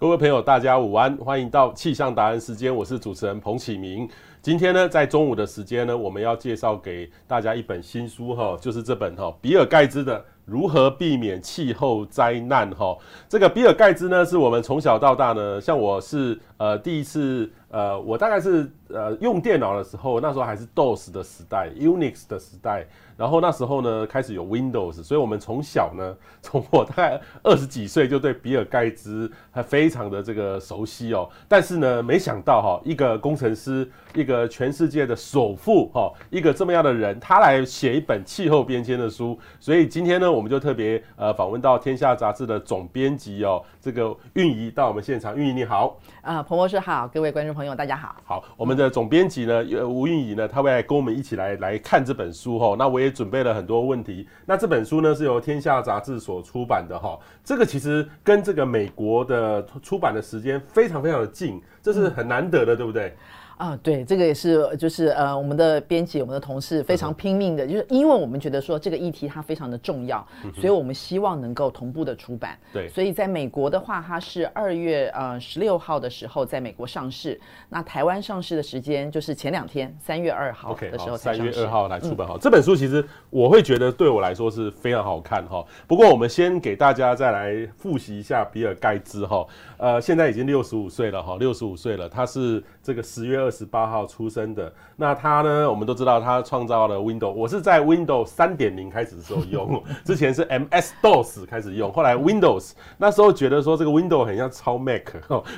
各位朋友，大家午安，欢迎到气象达人时间，我是主持人彭启明。今天呢，在中午的时间呢，我们要介绍给大家一本新书哈，就是这本哈比尔盖茨的《如何避免气候灾难》哈。这个比尔盖茨呢，是我们从小到大呢，像我是呃第一次呃，我大概是呃用电脑的时候，那时候还是 DOS 的时代，Unix 的时代。然后那时候呢，开始有 Windows，所以我们从小呢，从我大概二十几岁就对比尔盖茨还非常的这个熟悉哦。但是呢，没想到哈，一个工程师，一个全世界的首富哈，一个这么样的人，他来写一本气候变迁的书。所以今天呢，我们就特别呃访问到《天下》杂志的总编辑哦，这个运仪到我们现场。运仪你好，啊，彭博士好，各位观众朋友大家好。好，我们的总编辑呢，吴韵仪呢，他会来跟我们一起来来看这本书哈。那我也。准备了很多问题。那这本书呢，是由天下杂志所出版的哈。这个其实跟这个美国的出版的时间非常非常的近，这是很难得的，对不对？啊，对，这个也是，就是呃，我们的编辑、我们的同事非常拼命的，就是因为我们觉得说这个议题它非常的重要，所以我们希望能够同步的出版。对，所以在美国的话，它是二月呃十六号的时候在美国上市，那台湾上市的时间就是前两天，三月二号的时候。三月二号来出版哈，这本书其实我会觉得对我来说是非常好看哈。不过我们先给大家再来复习一下比尔盖茨哈，呃，现在已经六十五岁了哈，六十五岁了，他是这个十月二。二十八号出生的，那他呢？我们都知道他创造了 Windows。我是在 Windows 三点零开始的时候用，之前是 MS DOS 开始用，后来 Windows。那时候觉得说这个 Windows 很像超 Mac。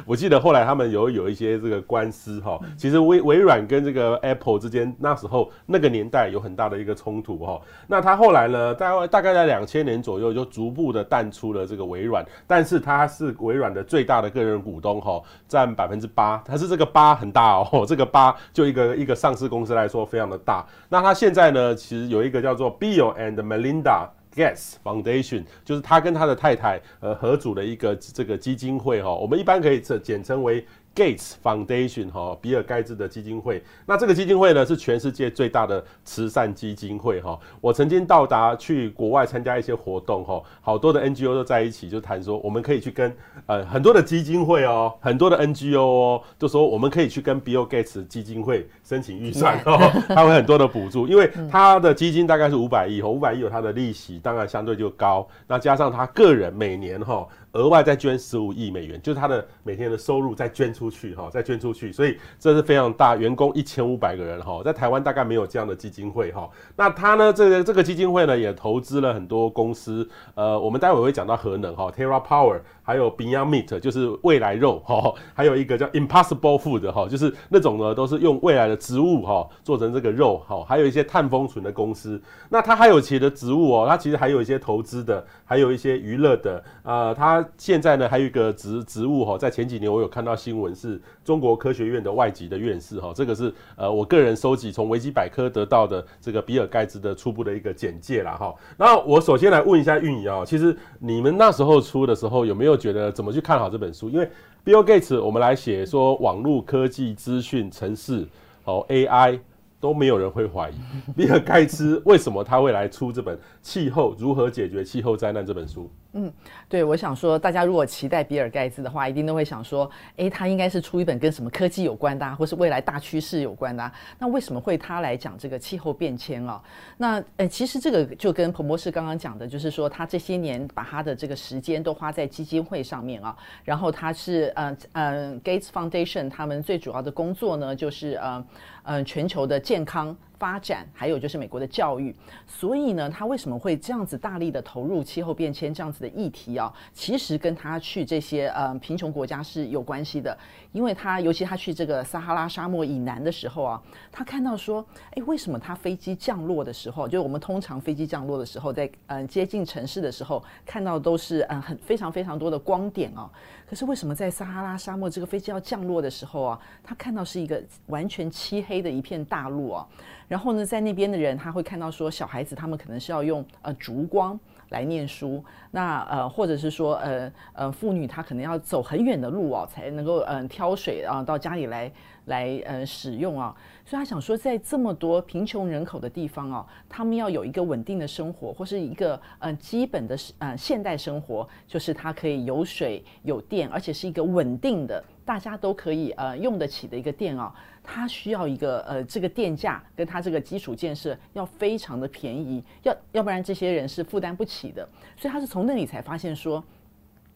我记得后来他们有有一些这个官司哈。其实微微软跟这个 Apple 之间，那时候那个年代有很大的一个冲突哈。那他后来呢，大概大概在两千年左右就逐步的淡出了这个微软，但是他是微软的最大的个人股东哈，占百分之八，他是这个八很大哦。这个八就一个一个上市公司来说非常的大，那它现在呢，其实有一个叫做 Bill and Melinda Gates Foundation，就是他跟他的太太呃合组的一个这个基金会哈，我们一般可以简简称为。Gates Foundation 哈，比尔盖茨的基金会。那这个基金会呢，是全世界最大的慈善基金会哈。我曾经到达去国外参加一些活动哈，好多的 NGO 都在一起就谈说，我们可以去跟呃很多的基金会哦，很多的 NGO 哦，就说我们可以去跟 Bill Gates 基金会申请预算哦，他会很多的补助，因为他的基金大概是五百亿哦，五百亿有他的利息，当然相对就高。那加上他个人每年哈。额外再捐十五亿美元，就是他的每天的收入再捐出去哈，再捐出去，所以这是非常大，员工一千五百个人哈，在台湾大概没有这样的基金会哈。那他呢，这个这个基金会呢，也投资了很多公司，呃，我们待会会讲到核能哈，Terra Power。还有 Beyond Meat 就是未来肉 哈，还有一个叫 Impossible Food 哈，就是那种呢都是用未来的植物哈做成这个肉哈，还有一些碳封存的公司。那它还有其他的植物哦，它其实还有一些投资的，还有一些娱乐的。呃，它现在呢还有一个植植物哈，在前几年我有看到新闻是中国科学院的外籍的院士哈，这个是呃我个人收集从维基百科得到的这个比尔盖茨的初步的一个简介啦哈。那我首先来问一下运营啊，其实你们那时候出的时候有没有？觉得怎么去看好这本书？因为 Bill Gates，我们来写说网络科技、资讯、城市，哦 AI 都没有人会怀疑。比尔盖茨为什么他会来出这本《气候如何解决气候灾难》这本书？嗯，对，我想说，大家如果期待比尔盖茨的话，一定都会想说，诶，他应该是出一本跟什么科技有关的，啊，或是未来大趋势有关的，啊。那为什么会他来讲这个气候变迁啊？那呃，其实这个就跟彭博士刚刚讲的，就是说他这些年把他的这个时间都花在基金会上面啊。然后他是呃呃 Gates Foundation，他们最主要的工作呢，就是呃呃全球的健康。发展还有就是美国的教育，所以呢，他为什么会这样子大力的投入气候变迁这样子的议题啊？其实跟他去这些呃贫穷国家是有关系的，因为他尤其他去这个撒哈拉沙漠以南的时候啊，他看到说，诶，为什么他飞机降落的时候，就是我们通常飞机降落的时候，在嗯、接近城市的时候，看到都是嗯很非常非常多的光点啊，可是为什么在撒哈拉沙漠这个飞机要降落的时候啊，他看到是一个完全漆黑的一片大陆啊？然后呢，在那边的人他会看到说，小孩子他们可能是要用呃烛光来念书。那呃，或者是说呃呃，妇女她可能要走很远的路哦，才能够嗯、呃、挑水啊到家里来来呃使用啊。所以他想说，在这么多贫穷人口的地方哦，他们要有一个稳定的生活，或是一个呃基本的呃现代生活，就是它可以有水有电，而且是一个稳定的，大家都可以呃用得起的一个电啊。它需要一个呃这个电价跟它这个基础建设要非常的便宜，要要不然这些人是负担不起的。所以他是从那里才发现说，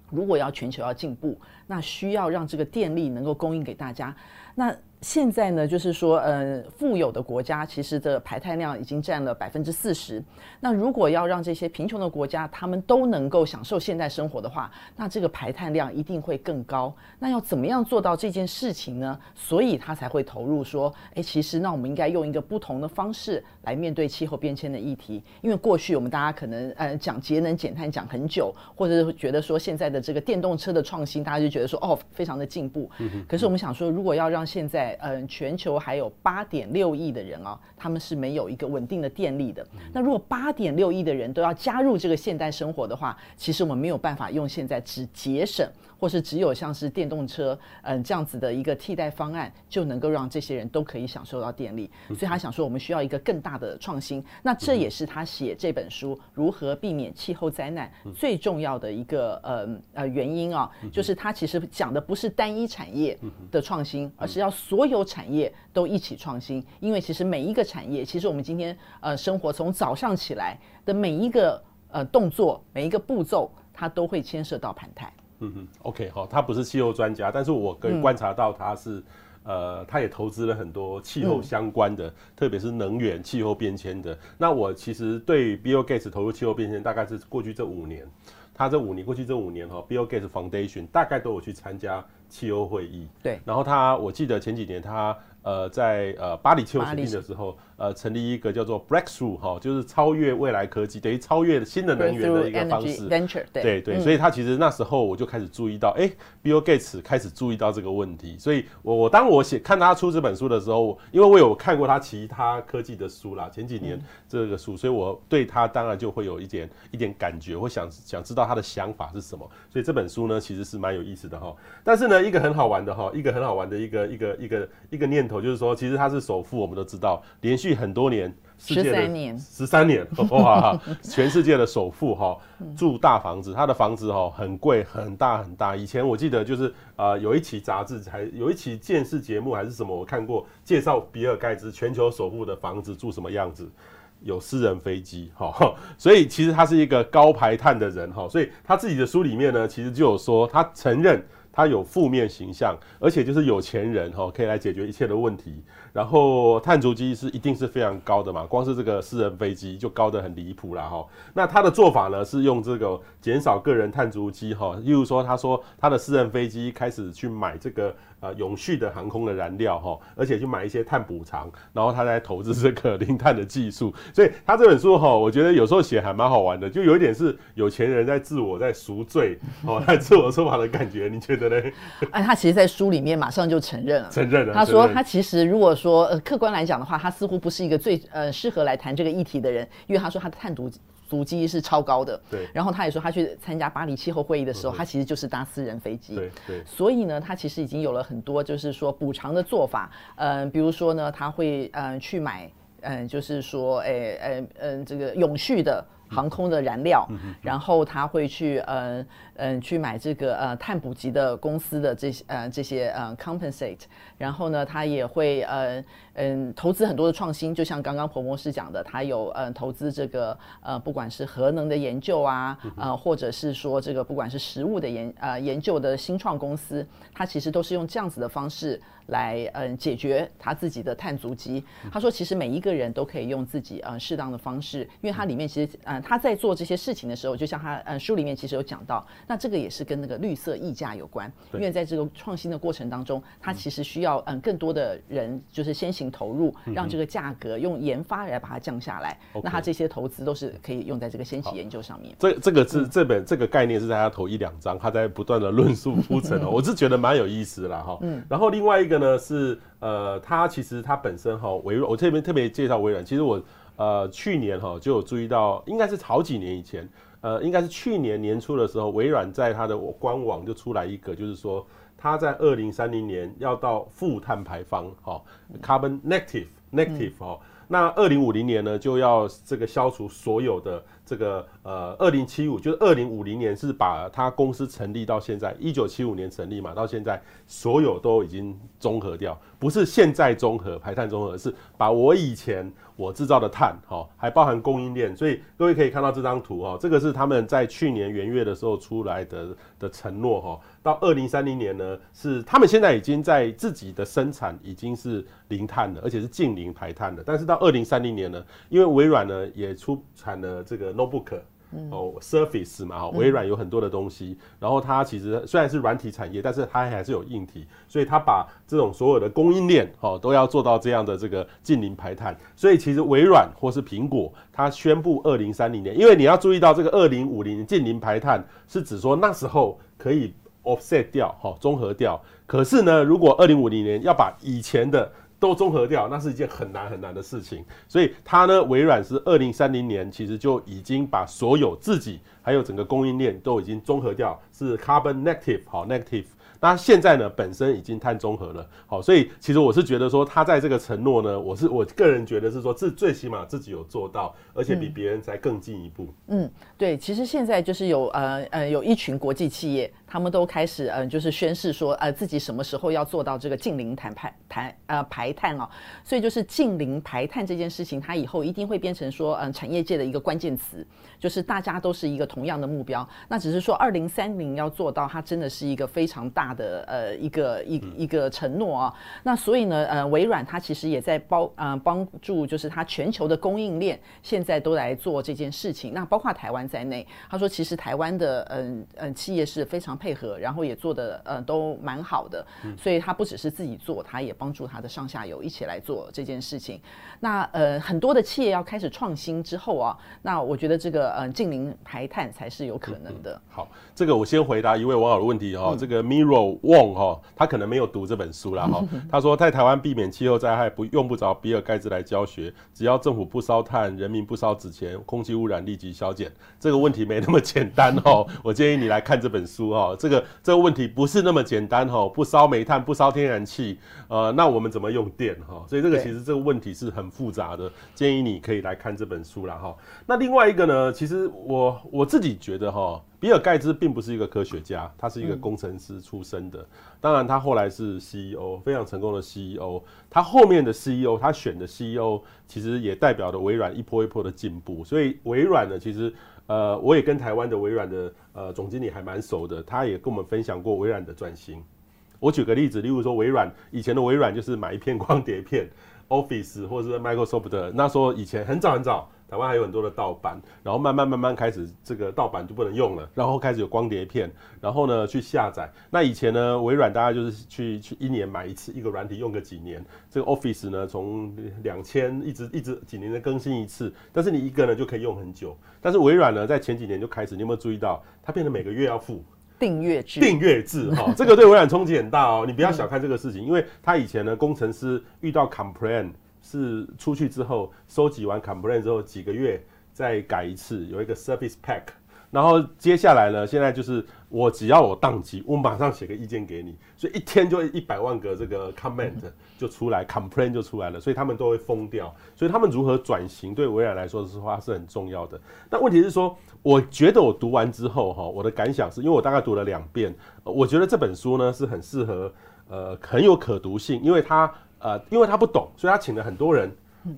如果要全球要进步，那需要让这个电力能够供应给大家。那现在呢，就是说，呃，富有的国家其实的排碳量已经占了百分之四十。那如果要让这些贫穷的国家他们都能够享受现代生活的话，那这个排碳量一定会更高。那要怎么样做到这件事情呢？所以他才会投入说，哎，其实那我们应该用一个不同的方式来面对气候变迁的议题。因为过去我们大家可能呃讲节能减碳讲很久，或者是觉得说现在的这个电动车的创新，大家就觉得说哦非常的进步。可是我们想说，如果要让现在嗯，全球还有八点六亿的人啊，他们是没有一个稳定的电力的。那如果八点六亿的人都要加入这个现代生活的话，其实我们没有办法用现在只节省，或是只有像是电动车，嗯，这样子的一个替代方案，就能够让这些人都可以享受到电力。所以他想说，我们需要一个更大的创新。那这也是他写这本书《如何避免气候灾难》最重要的一个呃呃原因啊，就是他其实讲的不是单一产业的创新，而是要所有产业都一起创新。因为其实每一个产业，其实我们今天呃生活从早上起来的每一个呃动作，每一个步骤，它都会牵涉到盘态。嗯哼，OK 好，他不是气候专家，但是我可以观察到他是，嗯、呃，他也投资了很多气候相关的，嗯、特别是能源、气候变迁的。那我其实对 Bill Gates 投入气候变迁，大概是过去这五年，他这五年过去这五年哈，Bill Gates Foundation 大概都有去参加气候会议。对，然后他，我记得前几年他。呃，在呃巴黎气候协定的时候，呃，成立一个叫做 Breakthrough 哈，就是超越未来科技，等于超越新的能源的一个方式。Venture 对对对，所以他其实那时候我就开始注意到，哎，Bill Gates 开始注意到这个问题。所以我我当我写看他出这本书的时候，因为我有看过他其他科技的书啦，前几年这个书，所以我对他当然就会有一点一点感觉，我想想知道他的想法是什么。所以这本书呢，其实是蛮有意思的哈。但是呢，一个很好玩的哈，一个很好玩的一个一个一个一个念头。就是说，其实他是首富，我们都知道，连续很多年，十三年，十三年，哇，全世界的首富哈，住大房子，他的房子哈很贵，很大很大。以前我记得就是呃，有一期杂志还有一期电视节目还是什么，我看过介绍比尔盖茨全球首富的房子住什么样子，有私人飞机哈，所以其实他是一个高排碳的人哈，所以他自己的书里面呢，其实就有说他承认。他有负面形象，而且就是有钱人哈，可以来解决一切的问题。然后碳足迹是一定是非常高的嘛，光是这个私人飞机就高得很离谱了哈。那他的做法呢，是用这个减少个人碳足迹哈，例如说他说他的私人飞机开始去买这个。呃，永续的航空的燃料哈，而且去买一些碳补偿，然后他在投资这个零碳的技术，所以他这本书哈，我觉得有时候写还蛮好玩的，就有一点是有钱人在自我在赎罪哦，在自我说法的感觉，你觉得呢？哎，他其实，在书里面马上就承认了，承认了。他说，他其实如果说呃客观来讲的话，他似乎不是一个最呃适合来谈这个议题的人，因为他说他的碳足。足迹是超高的，对。然后他也说，他去参加巴黎气候会议的时候，他其实就是搭私人飞机，对对。所以呢，他其实已经有了很多，就是说补偿的做法。嗯，比如说呢，他会嗯去买，嗯，就是说，诶，嗯嗯，这个永续的航空的燃料，然后他会去嗯嗯去买这个呃碳捕集的公司的这些呃这些呃 compensate，然后呢，他也会呃。嗯，投资很多的创新，就像刚刚彭博士讲的，他有嗯投资这个呃，不管是核能的研究啊，呃，或者是说这个不管是食物的研呃研究的新创公司，他其实都是用这样子的方式来嗯解决他自己的碳足迹。他说，其实每一个人都可以用自己呃适当的方式，因为他里面其实嗯他在做这些事情的时候，就像他嗯书里面其实有讲到，那这个也是跟那个绿色溢价有关，因为在这个创新的过程当中，他其实需要嗯更多的人就是先行。投入让这个价格用研发来把它降下来，嗯、那他这些投资都是可以用在这个先期研究上面。这这个是这本这个概念是在他头一两章，他在不断的论述铺陈哦，我是觉得蛮有意思啦哈。嗯，然后另外一个呢是呃，它其实它本身哈微软，我这边特别介绍微软，其实我呃去年哈就有注意到，应该是好几年以前。呃，应该是去年年初的时候，微软在它的官网就出来一个，就是说它在二零三零年要到负碳排放，哈，carbon negative negative 哈。那二零五零年呢，就要这个消除所有的这个呃，二零七五就是二零五零年是把他公司成立到现在，一九七五年成立嘛，到现在所有都已经中和掉，不是现在中和排碳中和，是把我以前。我制造的碳，哈，还包含供应链，所以各位可以看到这张图，哈，这个是他们在去年元月的时候出来的的承诺，哈，到二零三零年呢，是他们现在已经在自己的生产已经是零碳了，而且是净零排碳的，但是到二零三零年呢，因为微软呢也出产了这个 notebook。哦，Surface 嘛，哈，微软有很多的东西，然后它其实虽然是软体产业，但是它还是有硬体，所以它把这种所有的供应链，哈，都要做到这样的这个近零排碳。所以其实微软或是苹果，它宣布二零三零年，因为你要注意到这个二零五零近零排碳是指说那时候可以 offset 掉，哈，综合掉。可是呢，如果二零五零年要把以前的都综合掉，那是一件很难很难的事情。所以它呢，微软是二零三零年，其实就已经把所有自己还有整个供应链都已经综合掉，是 carbon negative 好 negative。那现在呢，本身已经碳中和了，好，所以其实我是觉得说，他在这个承诺呢，我是我个人觉得是说，自最起码自己有做到，而且比别人再更进一步。嗯，对，其实现在就是有呃呃有一群国际企业，他们都开始嗯、呃、就是宣示说呃自己什么时候要做到这个近零碳排碳呃排碳哦，所以就是近零排碳这件事情，它以后一定会变成说嗯、产业界的一个关键词，就是大家都是一个同样的目标，那只是说二零三零要做到，它真的是一个非常大。的呃一个一一个承诺啊，那所以呢呃微软它其实也在帮呃帮助，就是它全球的供应链现在都来做这件事情，那包括台湾在内，他说其实台湾的嗯嗯、企业是非常配合，然后也做的呃都蛮好的，所以他不只是自己做，他也帮助他的上下游一起来做这件事情。那呃很多的企业要开始创新之后啊，那我觉得这个呃近零排碳才是有可能的。嗯嗯、好，这个我先回答一位网友的问题哈、哦，这个 Miro。Wong 哈，他可能没有读这本书啦哈。他说在台湾避免气候灾害不用不着比尔盖茨来教学，只要政府不烧炭，人民不烧纸钱，空气污染立即消减。这个问题没那么简单哦。我建议你来看这本书哈。这个这个问题不是那么简单哈。不烧煤炭，不烧天然气，呃，那我们怎么用电哈？所以这个其实这个问题是很复杂的。建议你可以来看这本书啦哈。那另外一个呢，其实我我自己觉得哈。比尔盖茨并不是一个科学家，他是一个工程师出身的。当然，他后来是 CEO，非常成功的 CEO。他后面的 CEO，他选的 CEO，其实也代表了微软一波一波的进步。所以，微软呢，其实呃，我也跟台湾的微软的呃总经理还蛮熟的，他也跟我们分享过微软的转型。我举个例子，例如说，微软以前的微软就是买一片 光碟片，Office 或者是 Microsoft 的，那时候以前很早很早。台湾还有很多的盗版，然后慢慢慢慢开始这个盗版就不能用了，然后开始有光碟片，然后呢去下载。那以前呢，微软大家就是去去一年买一次一个软体用个几年。这个 Office 呢，从两千一直一直几年的更新一次，但是你一个呢就可以用很久。但是微软呢，在前几年就开始，你有没有注意到它变成每个月要付订阅制？订阅制哈，这个对微软冲击很大哦。你不要小看这个事情，因为它以前呢，工程师遇到 complaint。是出去之后收集完 complaint 之后几个月再改一次，有一个 service pack。然后接下来呢，现在就是我只要我当机，我马上写个意见给你，所以一天就一百万个这个 comment 就出来，complaint 就出来了，所以他们都会疯掉。所以他们如何转型，对微软来说的话是很重要的。但问题是说，我觉得我读完之后哈，我的感想是因为我大概读了两遍，我觉得这本书呢是很适合，呃，很有可读性，因为它。呃，因为他不懂，所以他请了很多人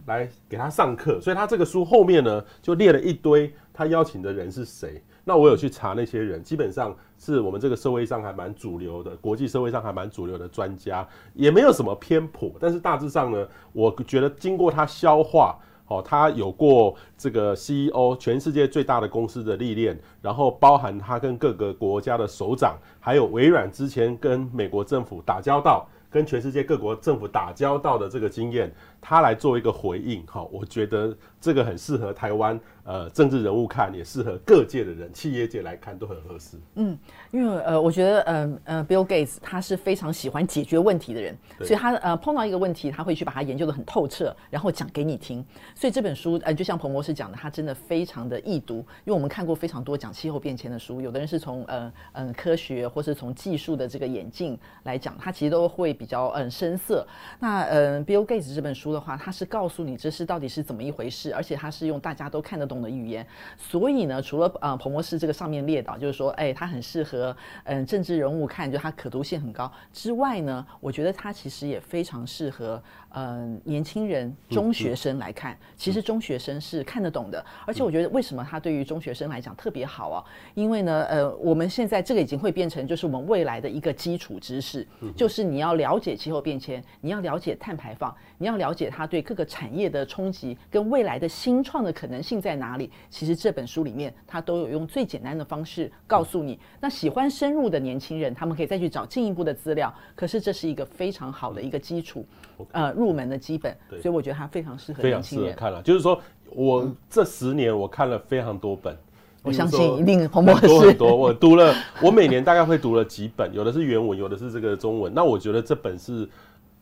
来给他上课，所以他这个书后面呢就列了一堆他邀请的人是谁。那我有去查那些人，基本上是我们这个社会上还蛮主流的，国际社会上还蛮主流的专家，也没有什么偏颇。但是大致上呢，我觉得经过他消化，哦，他有过这个 CEO 全世界最大的公司的历练，然后包含他跟各个国家的首长，还有微软之前跟美国政府打交道。跟全世界各国政府打交道的这个经验，他来做一个回应，哈，我觉得这个很适合台湾，呃，政治人物看也适合各界的人，企业界来看都很合适。嗯，因为呃，我觉得呃呃，Bill Gates 他是非常喜欢解决问题的人，所以他呃碰到一个问题，他会去把它研究的很透彻，然后讲给你听。所以这本书呃，就像彭博士讲的，他真的非常的易读，因为我们看过非常多讲气候变迁的书，有的人是从呃嗯、呃、科学或是从技术的这个演进来讲，他其实都会比较嗯、呃、深色。那呃，Bill Gates 这本书的的话，他是告诉你这是到底是怎么一回事，而且他是用大家都看得懂的语言，所以呢，除了呃彭博士这个上面列导，就是说，哎，它很适合嗯、政治人物看，就它可读性很高之外呢，我觉得它其实也非常适合嗯、年轻人、中学生来看。其实中学生是看得懂的，而且我觉得为什么它对于中学生来讲特别好啊？因为呢，呃，我们现在这个已经会变成就是我们未来的一个基础知识，就是你要了解气候变迁，你要了解碳排放，你要了解它对各个产业的冲击跟未来的新创的可能性在哪里。其实这本书里面，它都有用最简单的方式告诉你。那喜欢深入的年轻人，他们可以再去找进一步的资料。可是这是一个非常好的一个基础，呃，入门的基本。所以我觉得它非常适合年轻人。看了，就是说我这十年我看了非常多本，我相信一定很多很多。我读了，我每年大概会读了几本，有的是原文，有的是这个中文。那我觉得这本是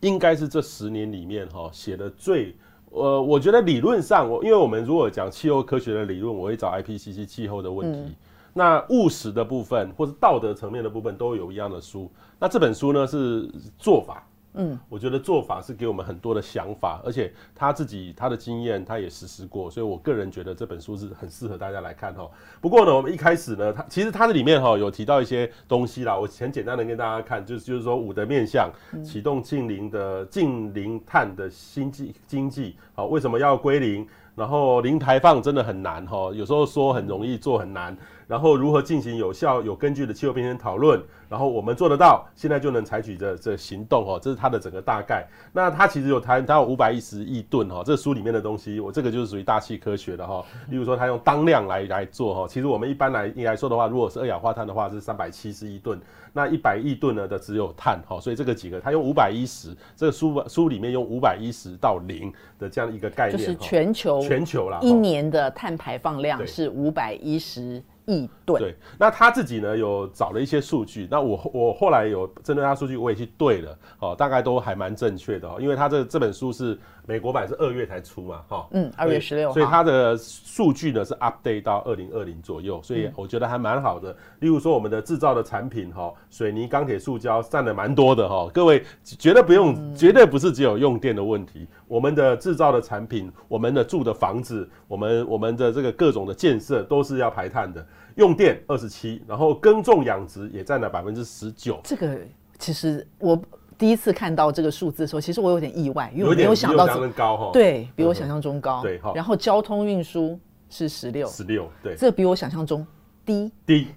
应该是这十年里面哈写的最。呃，我觉得理论上，我因为我们如果讲气候科学的理论，我会找 IPCC 气候的问题。嗯、那务实的部分，或是道德层面的部分，都有一样的书。那这本书呢，是做法。嗯，我觉得做法是给我们很多的想法，而且他自己他的经验他也实施过，所以我个人觉得这本书是很适合大家来看哈。不过呢，我们一开始呢，它其实它的里面哈有提到一些东西啦，我很简单的跟大家看，就是就是说五的面向，启动近零的近零碳的新经经济，好，为什么要归零？然后零排放真的很难哈，有时候说很容易做很难。然后如何进行有效、有根据的气候变迁讨论？然后我们做得到，现在就能采取这这行动哦。这是它的整个大概。那它其实有谈，它有五百一十亿吨哈。这书里面的东西，我这个就是属于大气科学的哈。例如说，它用当量来来做哈。其实我们一般来来说的话，如果是二氧化碳的话是三百七十亿吨，那一百亿吨呢的只有碳哈。所以这个几个，它用五百一十，这个书书里面用五百一十到零的这样一个概念，就是全球全球啦，一年的碳排放量是五百一十。亿吨。对，那他自己呢有找了一些数据，那我我后来有针对他数据我也去对了，哦，大概都还蛮正确的哦，因为他这这本书是美国版是二月才出嘛，哈，嗯，二月十六号，所以他的数据呢是 update 到二零二零左右，所以我觉得还蛮好的。例如说我们的制造的产品哈，水泥、钢铁、塑胶占了蛮多的哈，各位绝对不用，绝对不是只有用电的问题，我们的制造的产品，我们的住的房子，我们我们的这个各种的建设都是要排碳的。用电二十七，然后耕种养殖也占了百分之十九。这个其实我第一次看到这个数字的时候，其实我有点意外，因为我没有想到这么高哈。对，比我想象中高。对，然后交通运输是十六，十六，对，这比我想象中。低低，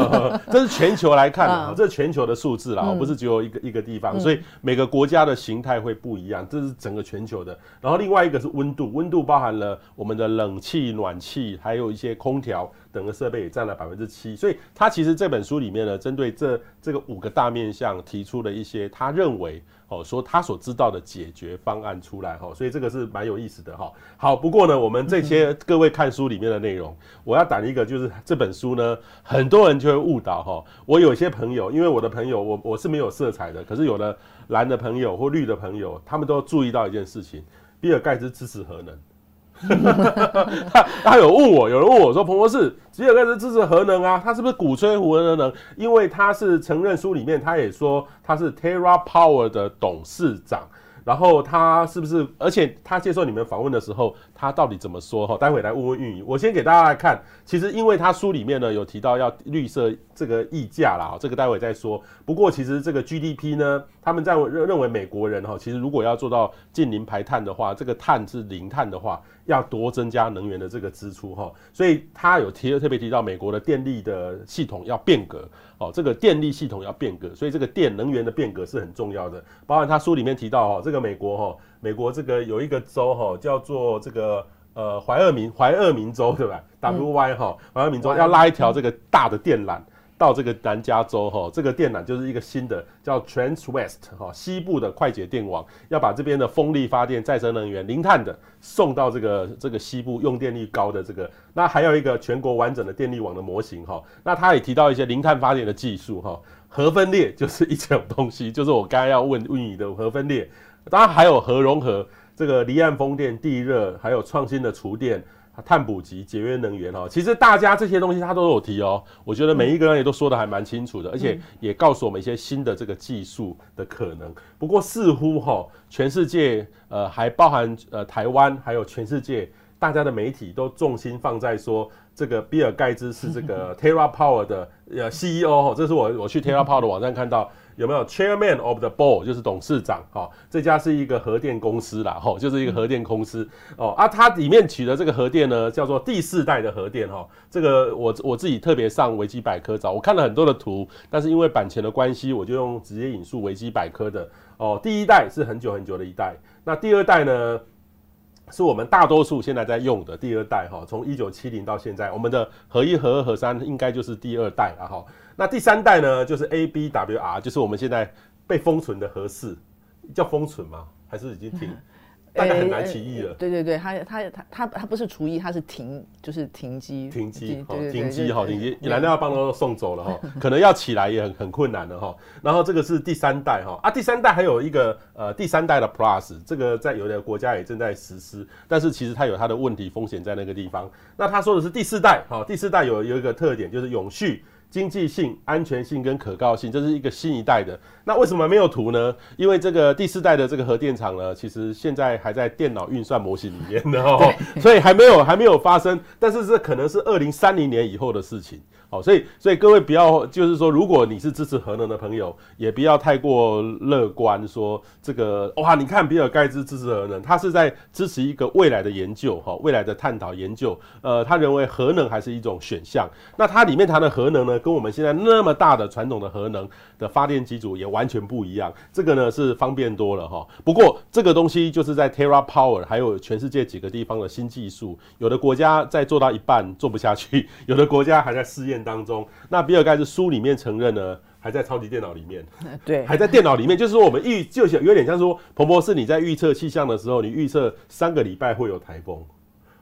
这是全球来看的，这是全球的数字啦，不是只有一个一个地方，所以每个国家的形态会不一样，这是整个全球的。然后另外一个是温度，温度包含了我们的冷气、暖气，还有一些空调等的设备也占了百分之七。所以他其实这本书里面呢，针对这这个五个大面向提出了一些他认为。哦，说他所知道的解决方案出来哈，所以这个是蛮有意思的哈。好，不过呢，我们这些各位看书里面的内容，我要打一个，就是这本书呢，很多人就会误导哈。我有些朋友，因为我的朋友，我我是没有色彩的，可是有的蓝的朋友或绿的朋友，他们都注意到一件事情：比尔盖茨支持核能。他他有问我，有人问我说：“彭博士，吉尔盖茨支持核能啊？他是不是鼓吹核能？因为他是承认书里面他也说他是 Terra Power 的董事长。”然后他是不是？而且他接受你们访问的时候，他到底怎么说？哈，待会来问问运营。我先给大家来看，其实因为他书里面呢有提到要绿色这个溢价啦，这个待会再说。不过其实这个 GDP 呢，他们在认认为美国人哈，其实如果要做到近零排碳的话，这个碳是零碳的话，要多增加能源的这个支出哈。所以他有提特别提到美国的电力的系统要变革。哦，这个电力系统要变革，所以这个电能源的变革是很重要的。包含他书里面提到哈，这个美国哈，美国这个有一个州哈，叫做这个呃怀俄明怀俄明州对吧？W Y 哈，怀俄明州要拉一条这个大的电缆到这个南加州哈，这个电缆就是一个新的叫 Transwest 哈西部的快捷电网，要把这边的风力发电、再生能源、零碳的送到这个这个西部用电率高的这个。那还有一个全国完整的电力网的模型哈。那他也提到一些零碳发电的技术哈，核分裂就是一种东西，就是我刚才要问问你的核分裂。当然还有核融合，这个离岸风电、地热，还有创新的厨电。碳捕集、节约能源哦，其实大家这些东西他都有提哦。我觉得每一个人也都说的还蛮清楚的，而且也告诉我们一些新的这个技术的可能。不过似乎哈，全世界呃还包含呃台湾，还有全世界大家的媒体都重心放在说，这个比尔盖茨是这个 TerraPower 的呃 CEO 哈，这是我我去 TerraPower 的网站看到。有没有 Chairman of the Board 就是董事长？哈、这家是一个核电公司啦，哈、哦，就是一个核电公司哦。啊，它里面取的这个核电呢，叫做第四代的核电哈、哦。这个我我自己特别上维基百科找，我看了很多的图，但是因为版权的关系，我就用直接引述维基百科的哦。第一代是很久很久的一代，那第二代呢，是我们大多数现在在用的第二代哈。从一九七零到现在，我们的核一、核二、核三应该就是第二代了哈。那第三代呢，就是 ABWR，就是我们现在被封存的核四，叫封存吗？还是已经停？大家很难起义了。对对对，它它它它它不是除役，它是停，就是停机。停机，好，停机哈，停机，燃料棒都送走了哈，可能要起来也很很困难的哈。然后这个是第三代哈，啊，第三代还有一个呃第三代的 Plus，这个在有的国家也正在实施，但是其实它有它的问题风险在那个地方。那他说的是第四代，哈，第四代有有一个特点就是永续。经济性、安全性跟可靠性，这是一个新一代的。那为什么没有图呢？因为这个第四代的这个核电厂呢，其实现在还在电脑运算模型里面的，哦，所以还没有还没有发生。但是这可能是二零三零年以后的事情。所以所以各位不要，就是说，如果你是支持核能的朋友，也不要太过乐观，说这个哇，你看比尔盖茨支持核能，他是在支持一个未来的研究，哈，未来的探讨研究，呃，他认为核能还是一种选项。那它里面谈的核能呢，跟我们现在那么大的传统的核能的发电机组也完全不一样，这个呢是方便多了哈。不过这个东西就是在 TerraPower 还有全世界几个地方的新技术，有的国家在做到一半做不下去，有的国家还在试验。当中，那比尔盖茨书里面承认呢，还在超级电脑里面，对，还在电脑里面，就是说我们预就有点像说，彭博士你在预测气象的时候，你预测三个礼拜会有台风，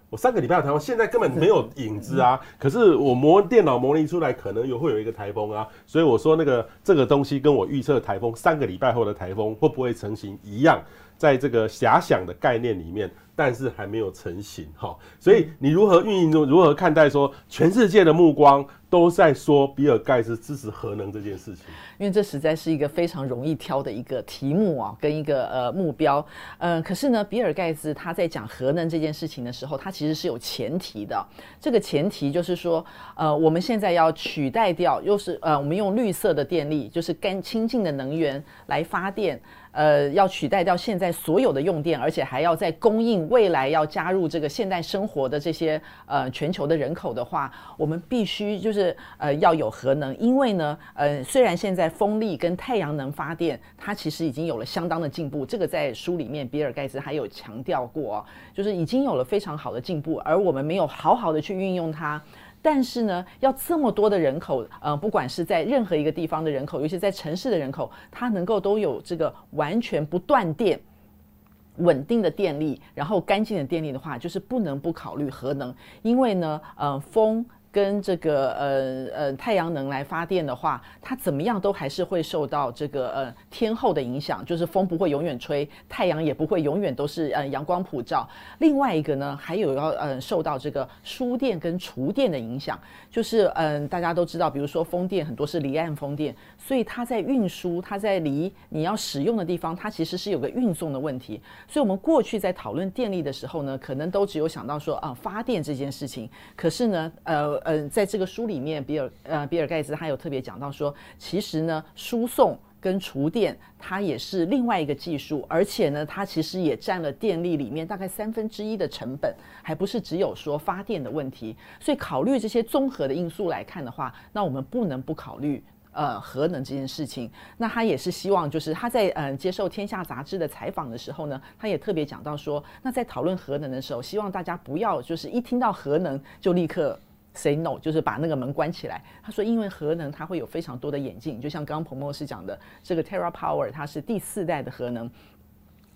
我三个礼拜有台风，现在根本没有影子啊，可是我模电脑模拟出来，可能有会有一个台风啊，所以我说那个这个东西跟我预测台风三个礼拜后的台风会不会成型一样，在这个遐想的概念里面。但是还没有成型哈，所以你如何运营中，如何看待说全世界的目光都在说比尔盖茨支持核能这件事情？因为这实在是一个非常容易挑的一个题目啊，跟一个呃目标。呃，可是呢，比尔盖茨他在讲核能这件事情的时候，他其实是有前提的。这个前提就是说，呃，我们现在要取代掉，又是呃，我们用绿色的电力，就是干清净的能源来发电。呃，要取代掉现在所有的用电，而且还要再供应未来要加入这个现代生活的这些呃全球的人口的话，我们必须就是呃要有核能，因为呢，呃虽然现在风力跟太阳能发电它其实已经有了相当的进步，这个在书里面比尔盖茨还有强调过，就是已经有了非常好的进步，而我们没有好好的去运用它。但是呢，要这么多的人口，呃，不管是在任何一个地方的人口，尤其在城市的人口，它能够都有这个完全不断电、稳定的电力，然后干净的电力的话，就是不能不考虑核能，因为呢，呃，风。跟这个呃呃太阳能来发电的话，它怎么样都还是会受到这个呃天候的影响，就是风不会永远吹，太阳也不会永远都是呃阳光普照。另外一个呢，还有要呃受到这个输电跟储电的影响，就是嗯、大家都知道，比如说风电很多是离岸风电，所以它在运输，它在离你要使用的地方，它其实是有个运送的问题。所以我们过去在讨论电力的时候呢，可能都只有想到说啊、发电这件事情，可是呢呃。嗯、在这个书里面，比尔呃比尔盖茨他有特别讲到说，其实呢，输送跟储电它也是另外一个技术，而且呢，它其实也占了电力里面大概三分之一的成本，还不是只有说发电的问题。所以考虑这些综合的因素来看的话，那我们不能不考虑呃核能这件事情。那他也是希望，就是他在嗯、接受《天下》杂志的采访的时候呢，他也特别讲到说，那在讨论核能的时候，希望大家不要就是一听到核能就立刻。Say no，就是把那个门关起来。他说，因为核能它会有非常多的眼镜，就像刚刚彭博士讲的，这个 TerraPower 它是第四代的核能。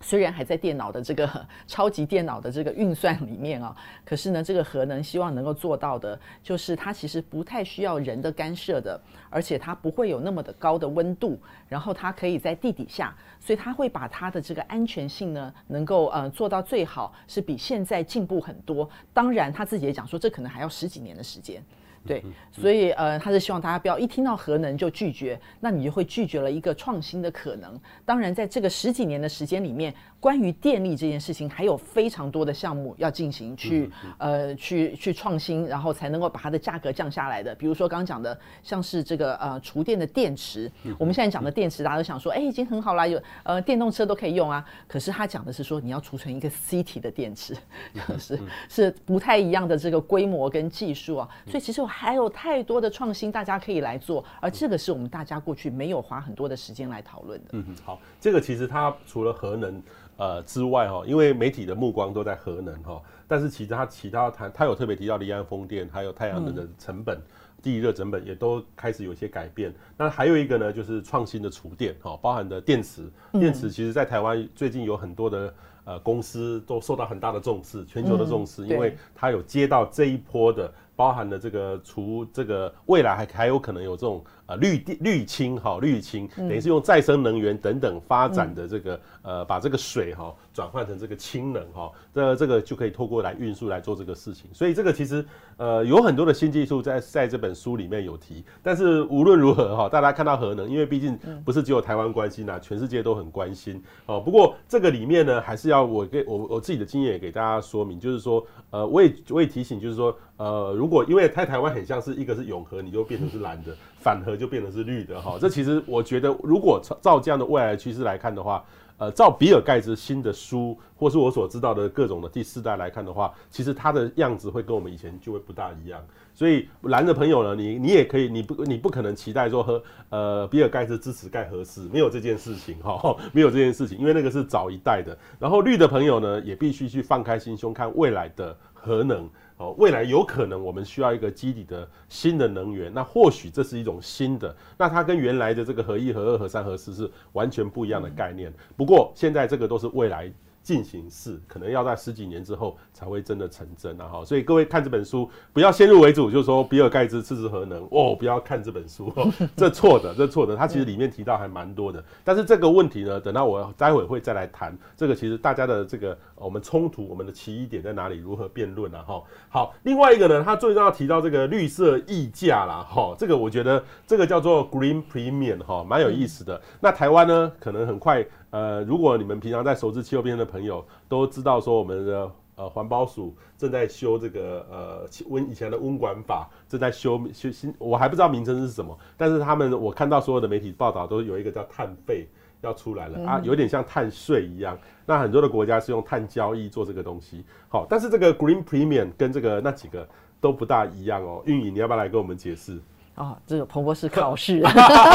虽然还在电脑的这个 超级电脑的这个运算里面啊，可是呢，这个核能希望能够做到的，就是它其实不太需要人的干涉的，而且它不会有那么的高的温度，然后它可以在地底下，所以它会把它的这个安全性呢，能够呃做到最好，是比现在进步很多。当然，他自己也讲说，这可能还要十几年的时间。对，所以呃，他是希望大家不要一听到核能就拒绝，那你就会拒绝了一个创新的可能。当然，在这个十几年的时间里面，关于电力这件事情，还有非常多的项目要进行去呃去去创新，然后才能够把它的价格降下来的。比如说刚刚讲的，像是这个呃厨电的电池，我们现在讲的电池，大家都想说，哎，已经很好啦，有呃电动车都可以用啊。可是他讲的是说，你要储存一个 C 体的电池，是是不太一样的这个规模跟技术啊。所以其实我。还有太多的创新，大家可以来做，而这个是我们大家过去没有花很多的时间来讨论的。嗯，好，这个其实它除了核能呃之外哈，因为媒体的目光都在核能哈，但是其实它其他它它有特别提到离岸风电，还有太阳能的成本、地热成本也都开始有些改变。那还有一个呢，就是创新的储电哈，包含的电池，电池其实在台湾最近有很多的呃公司都受到很大的重视，全球的重视，因为它有接到这一波的。包含了这个，除这个未来还还有可能有这种呃绿电绿氢哈绿氢，等于是用再生能源等等发展的这个呃把这个水哈转换成这个氢能哈，这这个就可以透过来运输来做这个事情。所以这个其实呃有很多的新技术在在这本书里面有提。但是无论如何哈，大家看到核能，因为毕竟不是只有台湾关心呐，全世界都很关心哦。不过这个里面呢，还是要我给我我自己的经验也给大家说明，就是说呃我也我也提醒，就是说呃如。果因为太台湾很像是一个是永和，你就变成是蓝的；反核就变成是绿的哈。这其实我觉得，如果照这样的未来趋势来看的话，呃，照比尔盖茨新的书，或是我所知道的各种的第四代来看的话，其实它的样子会跟我们以前就会不大一样。所以蓝的朋友呢，你你也可以，你不你不可能期待说和呃比尔盖茨支持盖核四，没有这件事情哈，没有这件事情，因为那个是早一代的。然后绿的朋友呢，也必须去放开心胸看未来的核能。哦，未来有可能我们需要一个基底的新的能源，那或许这是一种新的，那它跟原来的这个核一、核二、核三、核四是完全不一样的概念。不过现在这个都是未来。进行式可能要在十几年之后才会真的成真啊！哈，所以各位看这本书不要先入为主，就是说比尔盖茨支持核能哦，不要看这本书，这错的，这错的。它其实里面提到还蛮多的，但是这个问题呢，等到我待会会再来谈。这个其实大家的这个我们冲突，我们的起疑点在哪里？如何辩论啊？哈，好，另外一个呢，他最重要提到这个绿色溢价啦，哈，这个我觉得这个叫做 Green Premium 哈，蛮有意思的。那台湾呢，可能很快。呃，如果你们平常在熟知气候变迁的朋友都知道说，我们的呃环保署正在修这个呃温以前的温管法，正在修修新，我还不知道名称是什么，但是他们我看到所有的媒体报道都有一个叫碳费要出来了啊，有点像碳税一样。那很多的国家是用碳交易做这个东西，好，但是这个 Green Premium 跟这个那几个都不大一样哦。运营，你要不要来跟我们解释？哦，这个彭博士考试，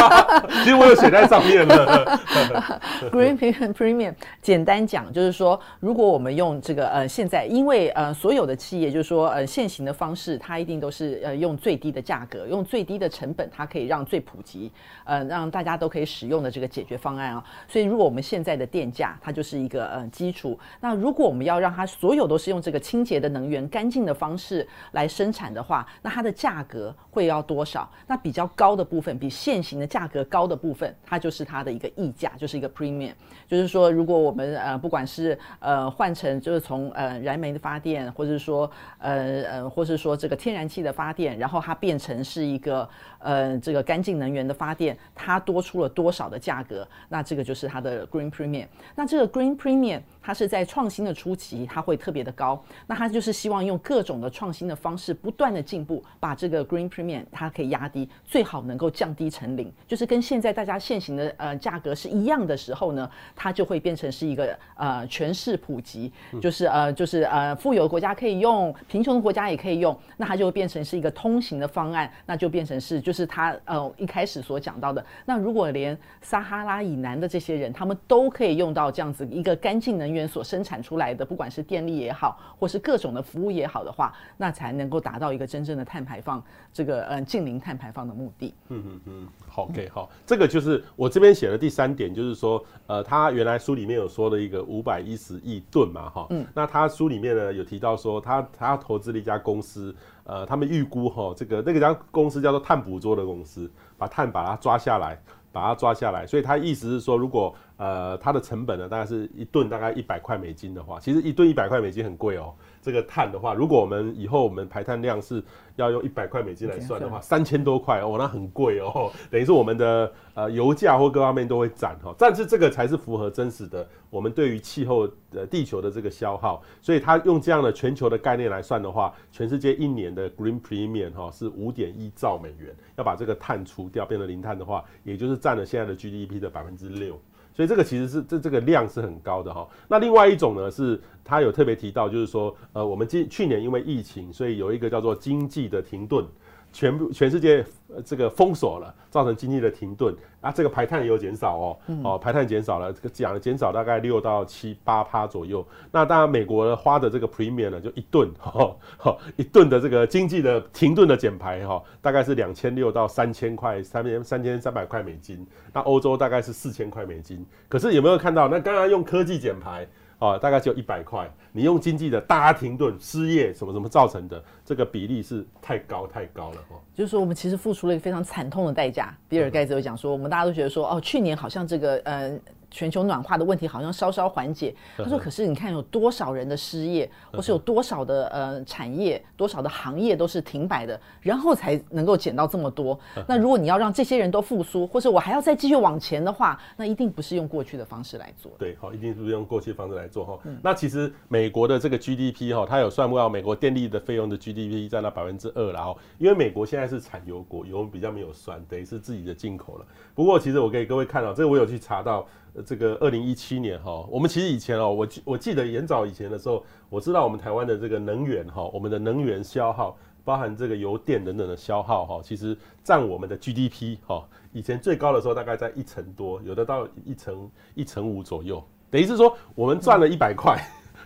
其实我有写在上面的。Green Premium，简单讲就是说，如果我们用这个呃，现在因为呃，所有的企业就是说呃，现行的方式，它一定都是呃用最低的价格，用最低的成本，它可以让最普及，呃，让大家都可以使用的这个解决方案啊。所以，如果我们现在的电价，它就是一个呃基础。那如果我们要让它所有都是用这个清洁的能源、干净的方式来生产的话，那它的价格会要多少？那比较高的部分，比现行的价格高的部分，它就是它的一个溢价，就是一个 premium。就是说，如果我们呃不管是呃换成就是从呃燃煤的发电，或者是说呃呃，或是说这个天然气的发电，然后它变成是一个呃这个干净能源的发电，它多出了多少的价格？那这个就是它的 green premium。那这个 green premium 它是在创新的初期，它会特别的高。那它就是希望用各种的创新的方式，不断的进步，把这个 green premium 它可以压。低，最好能够降低成零，就是跟现在大家现行的呃价格是一样的时候呢，它就会变成是一个呃全市普及，就是呃就是呃富有国家可以用，贫穷的国家也可以用，那它就会变成是一个通行的方案，那就变成是就是它呃一开始所讲到的，那如果连撒哈拉以南的这些人，他们都可以用到这样子一个干净能源所生产出来的，不管是电力也好，或是各种的服务也好的话，那才能够达到一个真正的碳排放，这个嗯近零碳排放的目的。嗯嗯嗯，好，OK，好，这个就是我这边写的第三点，就是说，呃，他原来书里面有说的一个五百一十亿吨嘛，哈，嗯，那他书里面呢有提到说他，他他投资了一家公司，呃，他们预估哈，这个那个家公司叫做碳捕捉的公司，把碳把它抓下来。把它抓下来，所以他意思是说，如果呃它的成本呢，大概是一吨大概一百块美金的话，其实一吨一百块美金很贵哦。这个碳的话，如果我们以后我们排碳量是要用一百块美金来算的话，三千多块哦，那很贵哦，等于是我们的呃油价或各方面都会涨哈。但是这个才是符合真实的我们对于气候的地球的这个消耗，所以它用这样的全球的概念来算的话，全世界一年的 Green Premium 哈是五点一兆美元，要把这个碳除掉变成零碳的话，也就是占了现在的 GDP 的百分之六。所以这个其实是这这个量是很高的哈。那另外一种呢，是它有特别提到，就是说，呃，我们今去年因为疫情，所以有一个叫做经济的停顿。全部全世界这个封锁了，造成经济的停顿啊，这个排碳也有减少哦，哦，排碳减少了，这个讲减少大概六到七八趴左右。那当然，美国花的这个 premium 呢，就一吨哈，一吨的这个经济的停顿的减排哈，大概是两千六到三千块，三千三千三百块美金。那欧洲大概是四千块美金。可是有没有看到？那刚刚用科技减排？哦，大概只有一百块。你用经济的大停顿、失业什么什么造成的，这个比例是太高太高了。就是说，我们其实付出了一个非常惨痛的代价。比尔盖茨有讲说，我们大家都觉得说，哦，去年好像这个嗯。全球暖化的问题好像稍稍缓解。他说：“可是你看，有多少人的失业，或是有多少的呃产业，多少的行业都是停摆的，然后才能够减到这么多。那如果你要让这些人都复苏，或者我还要再继续往前的话，那一定不是用过去的方式来做。对，好，一定是用过去的方式来做哈。那其实美国的这个 GDP 哈，它有算过，美国电力的费用的 GDP 占到百分之二了哦。因为美国现在是产油国，油比较没有算，等于是自己的进口了。不过其实我给各位看到，这个我有去查到。”这个二零一七年哈，我们其实以前哦，我记我记得很早以前的时候，我知道我们台湾的这个能源哈，我们的能源消耗，包含这个油电等等的消耗哈，其实占我们的 GDP 哈，以前最高的时候大概在一成多，有的到一成一成五左右，等于是说我们赚了一百块，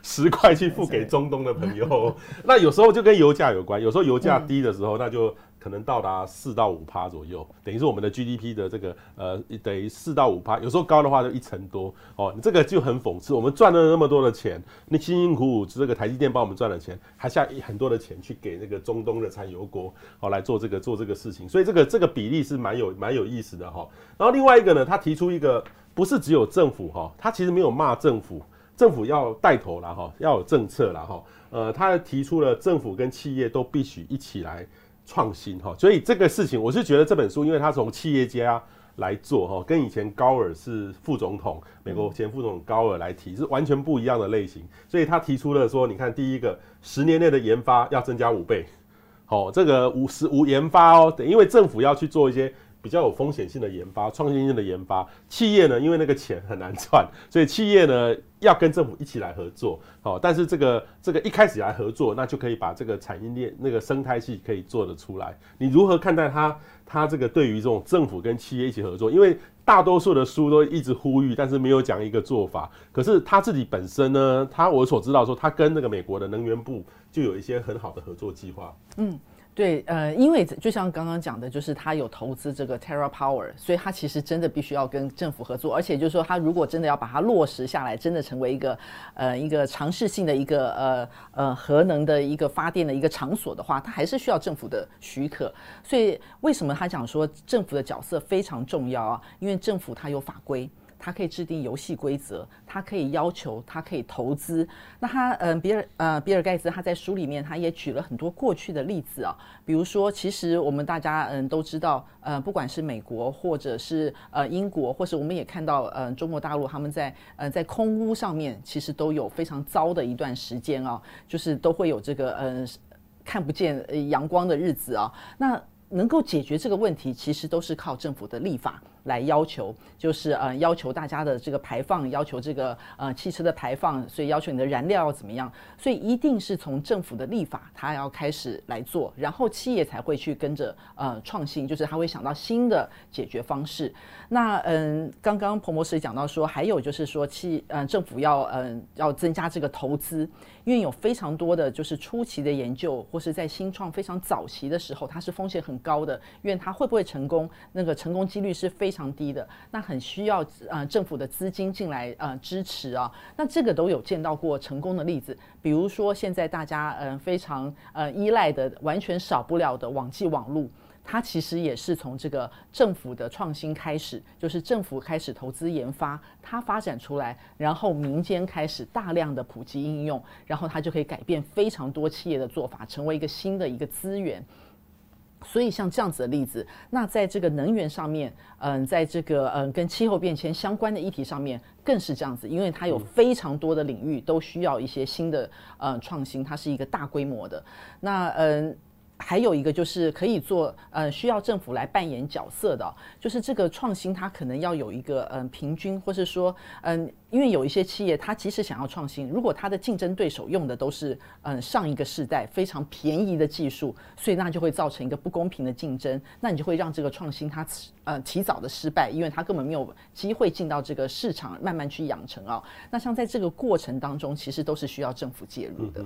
十块去付给中东的朋友，那有时候就跟油价有关，有时候油价低的时候，那就。可能到达四到五趴左右，等于是我们的 GDP 的这个呃，等于四到五趴，有时候高的话就一成多哦。你这个就很讽刺，我们赚了那么多的钱，你辛辛苦苦这个台积电帮我们赚了钱，还下很多的钱去给那个中东的产油国哦来做这个做这个事情，所以这个这个比例是蛮有蛮有意思的哈。然后另外一个呢，他提出一个不是只有政府哈，他其实没有骂政府，政府要带头了哈，要有政策了哈。呃，他提出了政府跟企业都必须一起来。创新哈，所以这个事情我是觉得这本书，因为他从企业家来做哈，跟以前高尔是副总统，美国前副总统高尔来提是完全不一样的类型，所以他提出了说，你看第一个十年内的研发要增加五倍，好，这个五十五研发哦，因为政府要去做一些。比较有风险性的研发、创新性的研发，企业呢，因为那个钱很难赚，所以企业呢要跟政府一起来合作。好，但是这个这个一开始来合作，那就可以把这个产业链那个生态系可以做得出来。你如何看待他？他这个对于这种政府跟企业一起合作，因为大多数的书都一直呼吁，但是没有讲一个做法。可是他自己本身呢，他我所知道说，他跟那个美国的能源部就有一些很好的合作计划。嗯。对，呃，因为就像刚刚讲的，就是他有投资这个 TerraPower，所以他其实真的必须要跟政府合作，而且就是说，他如果真的要把它落实下来，真的成为一个呃一个尝试性的一个呃呃核能的一个发电的一个场所的话，它还是需要政府的许可。所以为什么他讲说政府的角色非常重要啊？因为政府它有法规。他可以制定游戏规则，他可以要求，他可以投资。那他，嗯、比尔，呃，比尔盖茨他在书里面他也举了很多过去的例子啊，比如说，其实我们大家嗯都知道，呃，不管是美国或者是呃英国，或是我们也看到，呃，中国大陆他们在呃在空屋上面其实都有非常糟的一段时间啊，就是都会有这个嗯、呃、看不见阳光的日子啊。那能够解决这个问题，其实都是靠政府的立法来要求，就是呃要求大家的这个排放，要求这个呃汽车的排放，所以要求你的燃料要怎么样，所以一定是从政府的立法，它要开始来做，然后企业才会去跟着呃创新，就是他会想到新的解决方式。那嗯，刚刚彭博士讲到说，还有就是说企呃政府要嗯要增加这个投资。因为有非常多的就是初期的研究，或是在新创非常早期的时候，它是风险很高的，因为它会不会成功，那个成功几率是非常常低的，那很需要呃政府的资金进来呃支持啊，那这个都有见到过成功的例子，比如说现在大家嗯、呃、非常呃依赖的，完全少不了的网际网路。它其实也是从这个政府的创新开始，就是政府开始投资研发，它发展出来，然后民间开始大量的普及应用，然后它就可以改变非常多企业的做法，成为一个新的一个资源。所以像这样子的例子，那在这个能源上面，嗯，在这个嗯跟气候变迁相关的议题上面，更是这样子，因为它有非常多的领域都需要一些新的嗯创新，它是一个大规模的。那嗯。还有一个就是可以做，呃，需要政府来扮演角色的，就是这个创新它可能要有一个，嗯、平均，或是说，嗯。因为有一些企业，它其实想要创新，如果它的竞争对手用的都是嗯上一个世代非常便宜的技术，所以那就会造成一个不公平的竞争，那你就会让这个创新它呃提早的失败，因为它根本没有机会进到这个市场慢慢去养成啊。那像在这个过程当中，其实都是需要政府介入的。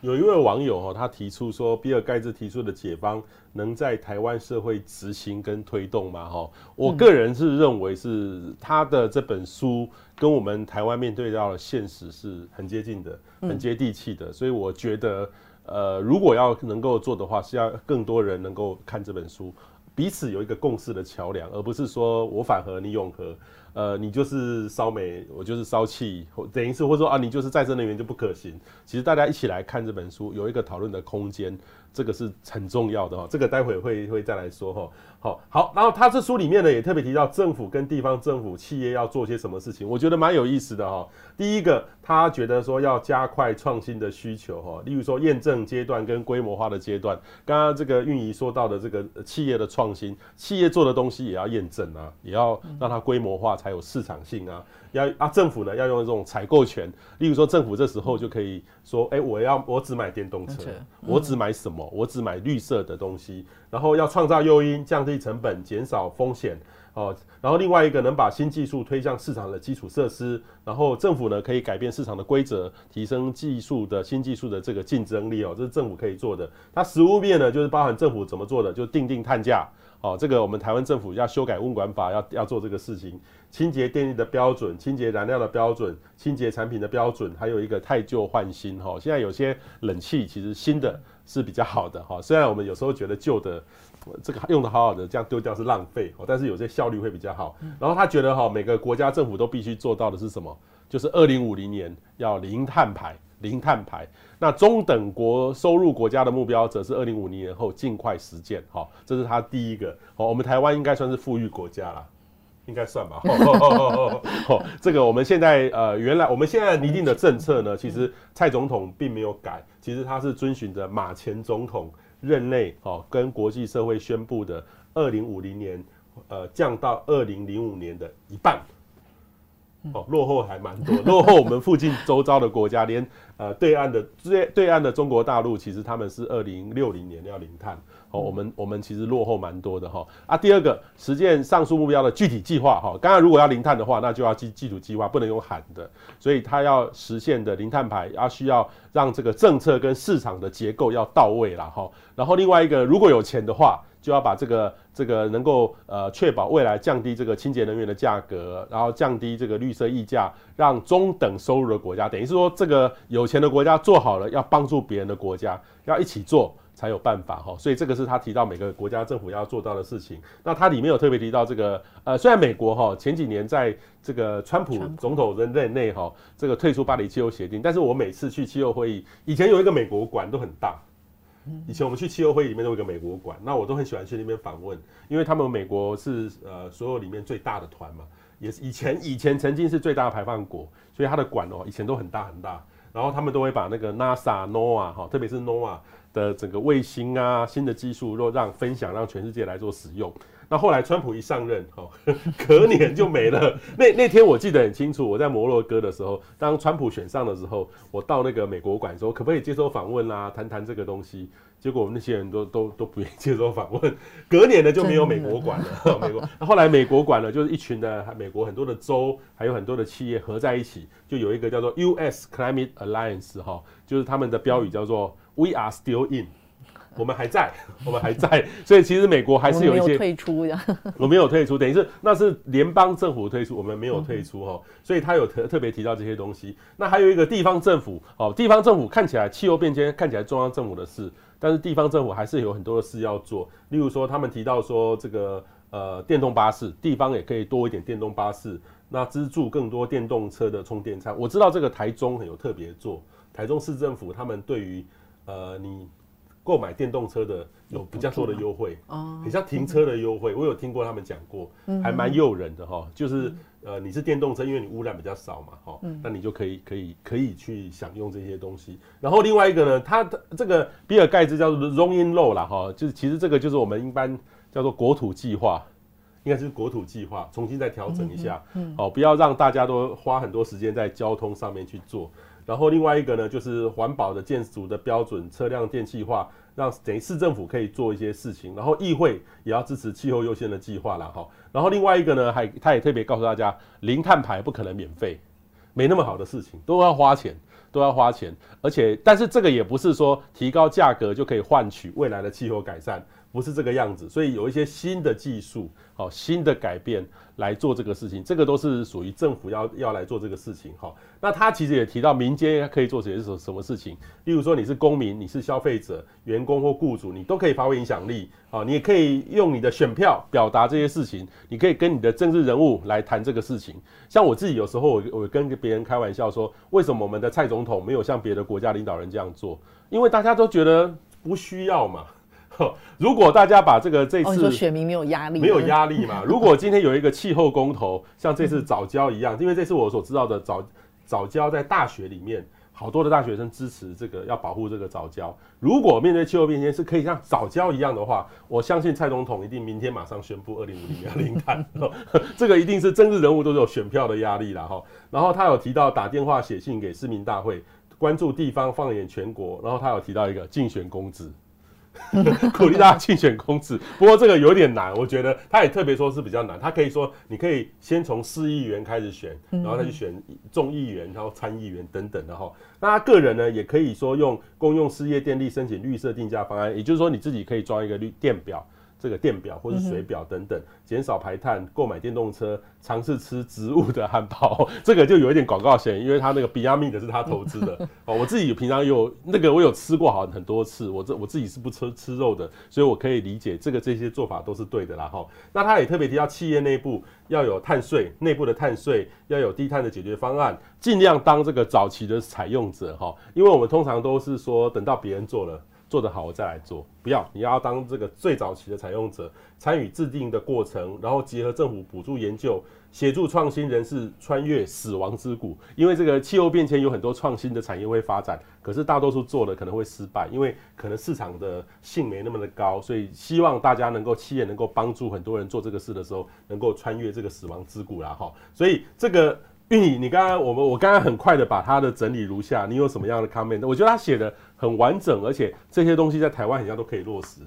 有一位网友哈，他提出说，比尔盖茨提出的解方能在台湾社会执行跟推动吗？哈，我个人是认为是他的这本书。跟我们台湾面对到的现实是很接近的，很接地气的，所以我觉得，呃，如果要能够做的话，是要更多人能够看这本书，彼此有一个共识的桥梁，而不是说我反核你永和，呃，你就是烧煤，我就是烧气，等于是或者说啊，你就是再生能源就不可行。其实大家一起来看这本书，有一个讨论的空间。这个是很重要的哈，这个待会会会再来说哈。好，好，然后他这书里面呢也特别提到政府跟地方政府企业要做些什么事情，我觉得蛮有意思的哈。第一个，他觉得说要加快创新的需求哈，例如说验证阶段跟规模化的阶段。刚刚这个运营说到的这个企业的创新，企业做的东西也要验证啊，也要让它规模化才有市场性啊。要啊，政府呢要用这种采购权，例如说政府这时候就可以说，哎，我要我只买电动车，我只买什么，我只买绿色的东西，然后要创造诱因，降低成本，减少风险，哦，然后另外一个能把新技术推向市场的基础设施，然后政府呢可以改变市场的规则，提升技术的新技术的这个竞争力哦，这是政府可以做的。它实物面呢就是包含政府怎么做的，就定定碳价。哦，这个我们台湾政府要修改物管法，要要做这个事情。清洁电力的标准、清洁燃料的标准、清洁产品的标准，还有一个太旧换新。哈，现在有些冷气其实新的是比较好的。哈，虽然我们有时候觉得旧的这个用的好好的，这样丢掉是浪费哦。但是有些效率会比较好。然后他觉得哈，每个国家政府都必须做到的是什么？就是二零五零年要零碳排。零碳排，那中等国收入国家的目标则是二零五零年后尽快实践。好，这是他第一个。好，我们台湾应该算是富裕国家了，应该算吧。好，这个我们现在呃，原来我们现在拟定的政策呢，其实蔡总统并没有改，其实他是遵循着马前总统任内哦，跟国际社会宣布的二零五零年呃降到二零零五年的一半。哦，落后还蛮多，落后我们附近周遭的国家，连呃对岸的对对岸的中国大陆，其实他们是二零六零年要零碳。哦，我们我们其实落后蛮多的哈。啊，第二个实践上述目标的具体计划哈，刚刚如果要零碳的话，那就要记具体计划，不能用喊的。所以它要实现的零碳排，要需要让这个政策跟市场的结构要到位了哈。然后另外一个，如果有钱的话。就要把这个这个能够呃确保未来降低这个清洁能源的价格，然后降低这个绿色溢价，让中等收入的国家，等于是说这个有钱的国家做好了，要帮助别人的国家，要一起做才有办法哈。所以这个是他提到每个国家政府要做到的事情。那他里面有特别提到这个呃，虽然美国哈前几年在这个川普总统任任内哈这个退出巴黎气候协定，但是我每次去气候会议，以前有一个美国馆都很大。以前我们去气候会议里面都有一个美国馆，那我都很喜欢去那边访问，因为他们美国是呃所有里面最大的团嘛，也是以前以前曾经是最大的排放国，所以他的馆哦以前都很大很大。然后他们都会把那个 NASA、NOAA 哈，特别是 NOAA 的整个卫星啊，新的技术，若让分享，让全世界来做使用。那后来川普一上任，哈，隔年就没了。那那天我记得很清楚，我在摩洛哥的时候，当川普选上的时候，我到那个美国馆说，可不可以接受访问啊，谈谈这个东西。结果我们那些人都都都不愿意接受访问。隔年呢就没有美国馆了。美国，那后来美国馆呢，就是一群的美国很多的州，还有很多的企业合在一起，就有一个叫做 U.S. Climate Alliance 哈，就是他们的标语叫做 We are still in。我们还在，我们还在，所以其实美国还是有一些退出的。我没有退出，等于是那是联邦政府退出，我们没有退出哈。所以他有特特别提到这些东西。那还有一个地方政府哦，地方政府看起来气候变迁看起来中央政府的事，但是地方政府还是有很多的事要做。例如说，他们提到说这个呃电动巴士，地方也可以多一点电动巴士，那资助更多电动车的充电站。我知道这个台中很有特别做，台中市政府他们对于呃你。购买电动车的有比较多的优惠，哦，很像停车的优惠，我有听过他们讲过，还蛮诱人的哈。就是呃，你是电动车，因为你污染比较少嘛，哈，那你就可以可以可以去享用这些东西。然后另外一个呢，它的这个比尔盖茨叫做 Zoning Law 啦，哈，就是其实这个就是我们一般叫做国土计划，应该是国土计划，重新再调整一下，哦，不要让大家都花很多时间在交通上面去做。然后另外一个呢，就是环保的建筑的标准，车辆电气化，让等于市政府可以做一些事情。然后议会也要支持气候优先的计划了哈。然后另外一个呢，还他也特别告诉大家，零碳排不可能免费，没那么好的事情，都要花钱，都要花钱。而且，但是这个也不是说提高价格就可以换取未来的气候改善。不是这个样子，所以有一些新的技术，好，新的改变来做这个事情，这个都是属于政府要要来做这个事情，哈。那他其实也提到民间可以做些什什么事情，例如说你是公民，你是消费者、员工或雇主，你都可以发挥影响力，好，你也可以用你的选票表达这些事情，你可以跟你的政治人物来谈这个事情。像我自己有时候我我跟别人开玩笑说，为什么我们的蔡总统没有像别的国家领导人这样做？因为大家都觉得不需要嘛。如果大家把这个这次，说选民没有压力，没有压力嘛？如果今天有一个气候公投，像这次早教一样，因为这次我所知道的早早教在大学里面，好多的大学生支持这个要保护这个早教。如果面对气候变迁是可以像早教一样的话，我相信蔡总统一定明天马上宣布二零五零年要零碳。这个一定是政治人物都是有选票的压力了哈。然后他有提到打电话写信给市民大会，关注地方放眼全国。然后他有提到一个竞选公职。鼓励大家竞选公职，不过这个有点难，我觉得他也特别说是比较难。他可以说，你可以先从市议员开始选，然后再去选众议员，然后参议员等等的哈。那他个人呢，也可以说用公用事业电力申请绿色定价方案，也就是说你自己可以装一个绿电表。这个电表或者水表等等，减少排碳，购买电动车，尝试吃植物的汉堡，这个就有一点广告嫌疑，因为他那个 Beyond Meat 是他投资的 哦。我自己平常有那个我有吃过好很多次，我这我自己是不吃吃肉的，所以我可以理解这个这些做法都是对的啦哈。那他也特别提到企业内部要有碳税，内部的碳税要有低碳的解决方案，尽量当这个早期的采用者哈，因为我们通常都是说等到别人做了。做得好，我再来做。不要，你要当这个最早期的采用者，参与制定的过程，然后结合政府补助研究，协助创新人士穿越死亡之谷。因为这个气候变迁有很多创新的产业会发展，可是大多数做的可能会失败，因为可能市场的性没那么的高。所以希望大家能够企业能够帮助很多人做这个事的时候，能够穿越这个死亡之谷啦哈。所以这个。玉你，你刚刚我们我刚刚很快的把他的整理如下，你有什么样的 comment？我觉得他写的很完整，而且这些东西在台湾好像都可以落实。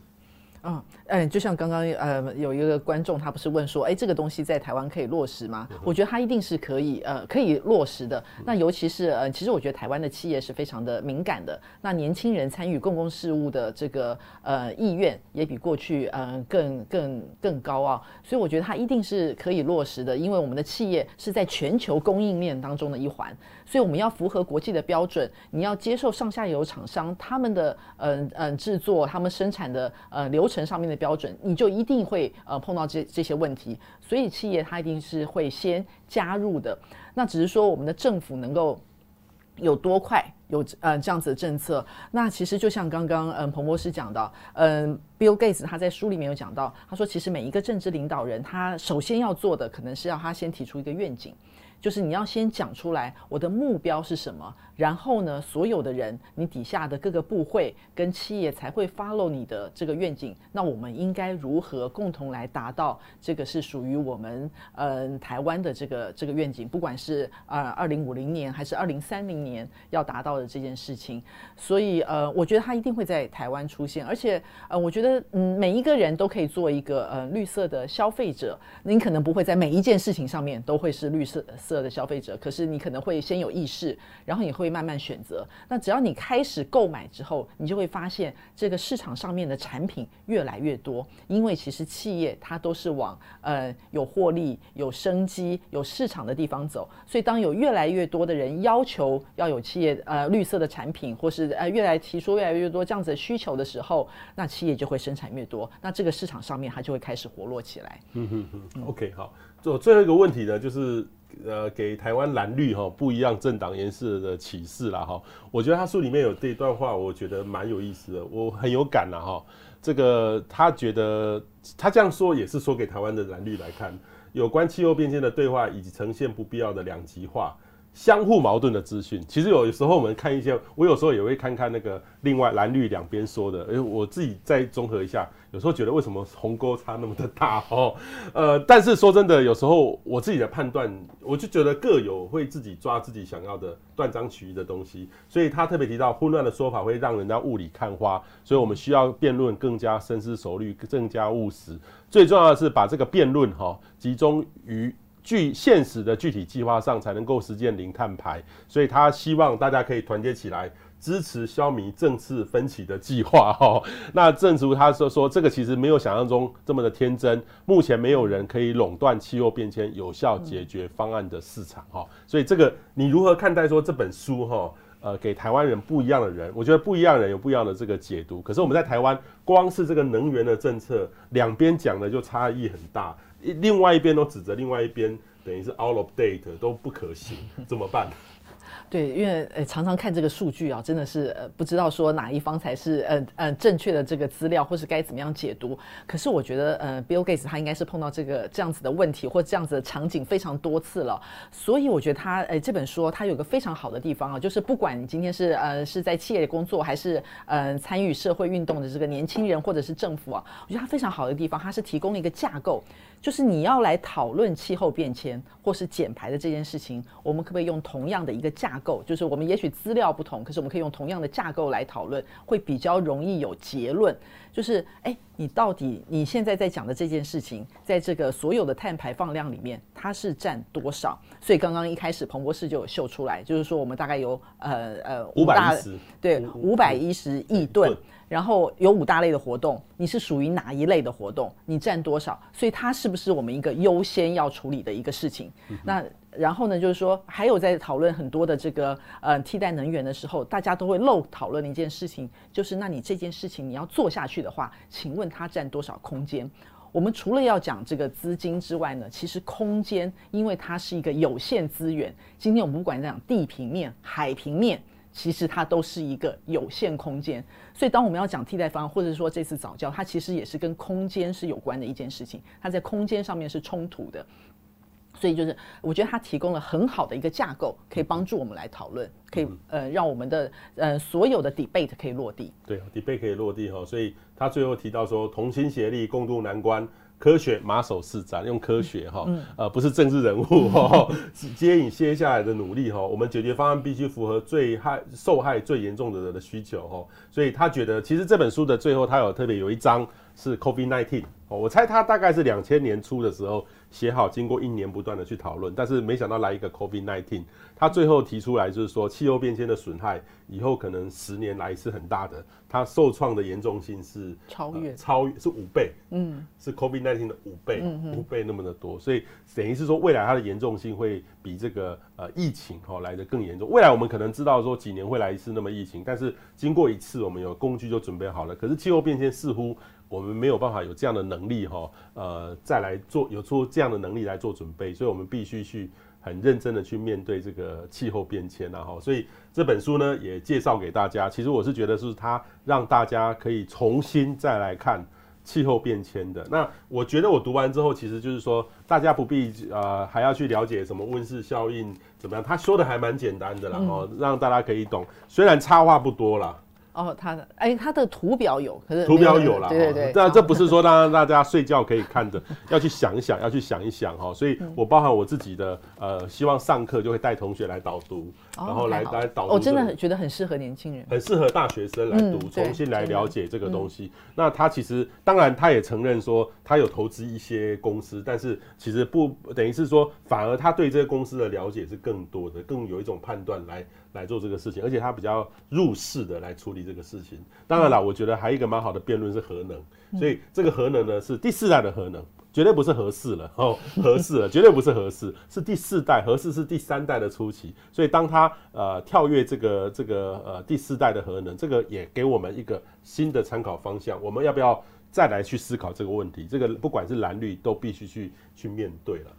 嗯，嗯，就像刚刚呃有一个观众他不是问说，哎，这个东西在台湾可以落实吗？我觉得它一定是可以呃可以落实的。那尤其是呃，其实我觉得台湾的企业是非常的敏感的。那年轻人参与公共事务的这个呃意愿也比过去呃更更更高啊。所以我觉得它一定是可以落实的，因为我们的企业是在全球供应链当中的一环。所以我们要符合国际的标准，你要接受上下游厂商他们的嗯嗯制作、他们生产的呃流程上面的标准，你就一定会呃碰到这这些问题。所以企业它一定是会先加入的。那只是说我们的政府能够有多快有呃这样子的政策。那其实就像刚刚嗯彭博士讲到，嗯 Bill Gates 他在书里面有讲到，他说其实每一个政治领导人他首先要做的可能是要他先提出一个愿景。就是你要先讲出来，我的目标是什么。然后呢，所有的人，你底下的各个部会跟企业才会 follow 你的这个愿景。那我们应该如何共同来达到这个是属于我们呃台湾的这个这个愿景？不管是呃二零五零年还是二零三零年要达到的这件事情。所以呃，我觉得它一定会在台湾出现。而且呃，我觉得嗯，每一个人都可以做一个呃绿色的消费者。您可能不会在每一件事情上面都会是绿色色的消费者，可是你可能会先有意识，然后你会。慢慢选择。那只要你开始购买之后，你就会发现这个市场上面的产品越来越多。因为其实企业它都是往呃有获利、有生机、有市场的地方走。所以当有越来越多的人要求要有企业呃绿色的产品，或是呃越来提出越来越多这样子的需求的时候，那企业就会生产越多。那这个市场上面它就会开始活络起来。嗯哼哼，OK，好。最后一个问题呢，就是。呃，给台湾蓝绿哈不一样政党颜色的启示啦哈，我觉得他书里面有这一段话，我觉得蛮有意思的，我很有感了哈。这个他觉得他这样说也是说给台湾的蓝绿来看，有关气候变迁的对话以及呈现不必要的两极化。相互矛盾的资讯，其实有时候我们看一些，我有时候也会看看那个另外蓝绿两边说的，哎，我自己再综合一下，有时候觉得为什么鸿沟差那么的大哦，呃，但是说真的，有时候我自己的判断，我就觉得各有会自己抓自己想要的断章取义的东西，所以他特别提到混乱的说法会让人家雾里看花，所以我们需要辩论更加深思熟虑，更加务实，最重要的是把这个辩论哈集中于。具现实的具体计划上才能够实现零碳排，所以他希望大家可以团结起来，支持消弭政治分歧的计划。哈，那正如他说说，这个其实没有想象中这么的天真。目前没有人可以垄断气候变迁有效解决方案的市场。哈，所以这个你如何看待说这本书？哈，呃，给台湾人不一样的人，我觉得不一样人有不一样的这个解读。可是我们在台湾，光是这个能源的政策，两边讲的就差异很大。另外一边都指责另外一边，等于是 out of date 都不可行，怎么办？对，因为呃常常看这个数据啊，真的是呃不知道说哪一方才是呃呃正确的这个资料，或是该怎么样解读。可是我觉得呃 Bill Gates 他应该是碰到这个这样子的问题或这样子的场景非常多次了，所以我觉得他呃这本书他有个非常好的地方啊，就是不管你今天是呃是在企业工作，还是呃参与社会运动的这个年轻人或者是政府啊，我觉得他非常好的地方，他是提供了一个架构。就是你要来讨论气候变迁或是减排的这件事情，我们可不可以用同样的一个架构？就是我们也许资料不同，可是我们可以用同样的架构来讨论，会比较容易有结论。就是，哎，你到底你现在在讲的这件事情，在这个所有的碳排放量里面，它是占多少？所以刚刚一开始彭博士就有秀出来，就是说我们大概有呃呃五百对五百一十亿吨。然后有五大类的活动，你是属于哪一类的活动？你占多少？所以它是不是我们一个优先要处理的一个事情？嗯、那然后呢，就是说还有在讨论很多的这个呃替代能源的时候，大家都会漏讨论的一件事情，就是那你这件事情你要做下去的话，请问它占多少空间？我们除了要讲这个资金之外呢，其实空间因为它是一个有限资源。今天我们不管讲地平面、海平面。其实它都是一个有限空间，所以当我们要讲替代方案，或者是说这次早教，它其实也是跟空间是有关的一件事情，它在空间上面是冲突的，所以就是我觉得它提供了很好的一个架构，可以帮助我们来讨论，可以呃让我们的呃所有的 debate 可以落地。对，debate 可以落地哈，所以他最后提到说，同心协力，共度难关。科学马首是瞻，用科学哈，呃，不是政治人物 哈，接引接下来的努力哈，我们解决方案必须符合最害受害最严重的人的需求哈，所以他觉得其实这本书的最后，他有特别有一章是 COVID-19 哦，我猜他大概是两千年初的时候写好，经过一年不断的去讨论，但是没想到来一个 COVID-19，他最后提出来就是说气候变迁的损害以后可能十年来是很大的。它受创的严重性是超越，呃、超越是五倍，嗯，是 COVID-19 的五倍，五倍那么的多，所以等于是说未来它的严重性会比这个呃疫情哈来的更严重。未来我们可能知道说几年会来一次那么疫情，但是经过一次，我们有工具就准备好了。可是气候变迁似乎我们没有办法有这样的能力哈，呃，再来做有出这样的能力来做准备，所以我们必须去。很认真的去面对这个气候变迁，然后，所以这本书呢也介绍给大家。其实我是觉得是它让大家可以重新再来看气候变迁的。那我觉得我读完之后，其实就是说，大家不必呃还要去了解什么温室效应怎么样，他说的还蛮简单的啦，哦、嗯，让大家可以懂。虽然插话不多啦。哦，他的哎，他的图表有，可是图表有啦，对对对，但这不是说让大家睡觉可以看的，要去想一想，要去想一想哈。所以我包含我自己的呃，希望上课就会带同学来导读，然后来来导读。我真的觉得很适合年轻人，很适合大学生来读，重新来了解这个东西。那他其实当然他也承认说他有投资一些公司，但是其实不等于是说，反而他对这个公司的了解是更多的，更有一种判断来。来做这个事情，而且他比较入世的来处理这个事情。当然了，我觉得还有一个蛮好的辩论是核能，所以这个核能呢是第四代的核能，绝对不是核四了哦，核四了，绝对不是核四，是第四代，核四是第三代的初期。所以当他呃跳跃这个这个呃第四代的核能，这个也给我们一个新的参考方向。我们要不要再来去思考这个问题？这个不管是蓝绿都必须去去面对了。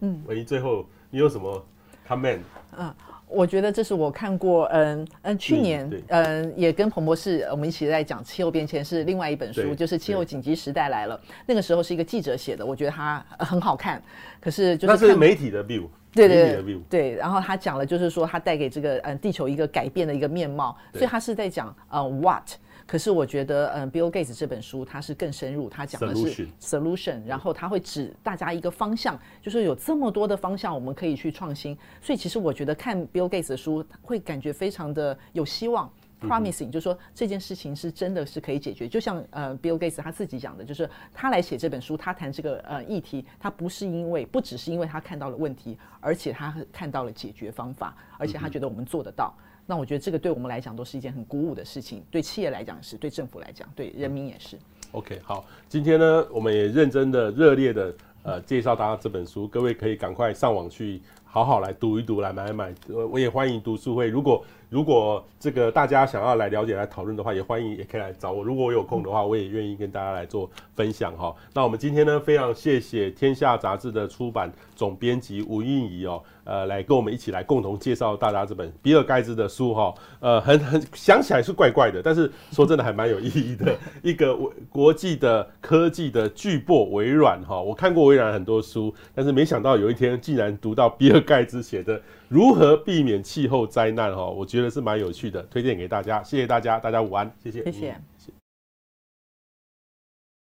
嗯，万一最后你有什么 comment？嗯。我觉得这是我看过，嗯嗯，去年嗯也跟彭博士我们一起在讲气候变迁，是另外一本书，就是《气候紧急时代来了》。那个时候是一个记者写的，我觉得他很好看。可是就是那是媒体的 view，对对对，对。然后他讲了，就是说他带给这个嗯地球一个改变的一个面貌，所以他是在讲呃 what。可是我觉得，嗯，Bill Gates 这本书它是更深入，它讲的是 solution，然后它会指大家一个方向，就是有这么多的方向我们可以去创新。所以其实我觉得看 Bill Gates 的书会感觉非常的有希望，promising，就是说这件事情是真的是可以解决。就像呃 Bill Gates 他自己讲的，就是他来写这本书，他谈这个呃议题，他不是因为不只是因为他看到了问题，而且他看到了解决方法，而且他觉得我们做得到。那我觉得这个对我们来讲都是一件很鼓舞的事情，对企业来讲是，对政府来讲，对人民也是。OK，好，今天呢，我们也认真的、热烈的呃介绍大家这本书，各位可以赶快上网去好好来读一读，来买一买。我我也欢迎读书会，如果。如果这个大家想要来了解、来讨论的话，也欢迎，也可以来找我。如果我有空的话，我也愿意跟大家来做分享哈。那我们今天呢，非常谢谢《天下》杂志的出版总编辑吴韵仪哦，呃，来跟我们一起来共同介绍大家这本比尔盖茨的书哈。呃，很很想起来是怪怪的，但是说真的还蛮有意义的。一个国际的科技的巨擘微软哈，我看过微软很多书，但是没想到有一天竟然读到比尔盖茨写的。如何避免气候灾难？哈，我觉得是蛮有趣的，推荐给大家。谢谢大家，大家午安，谢谢，谢谢。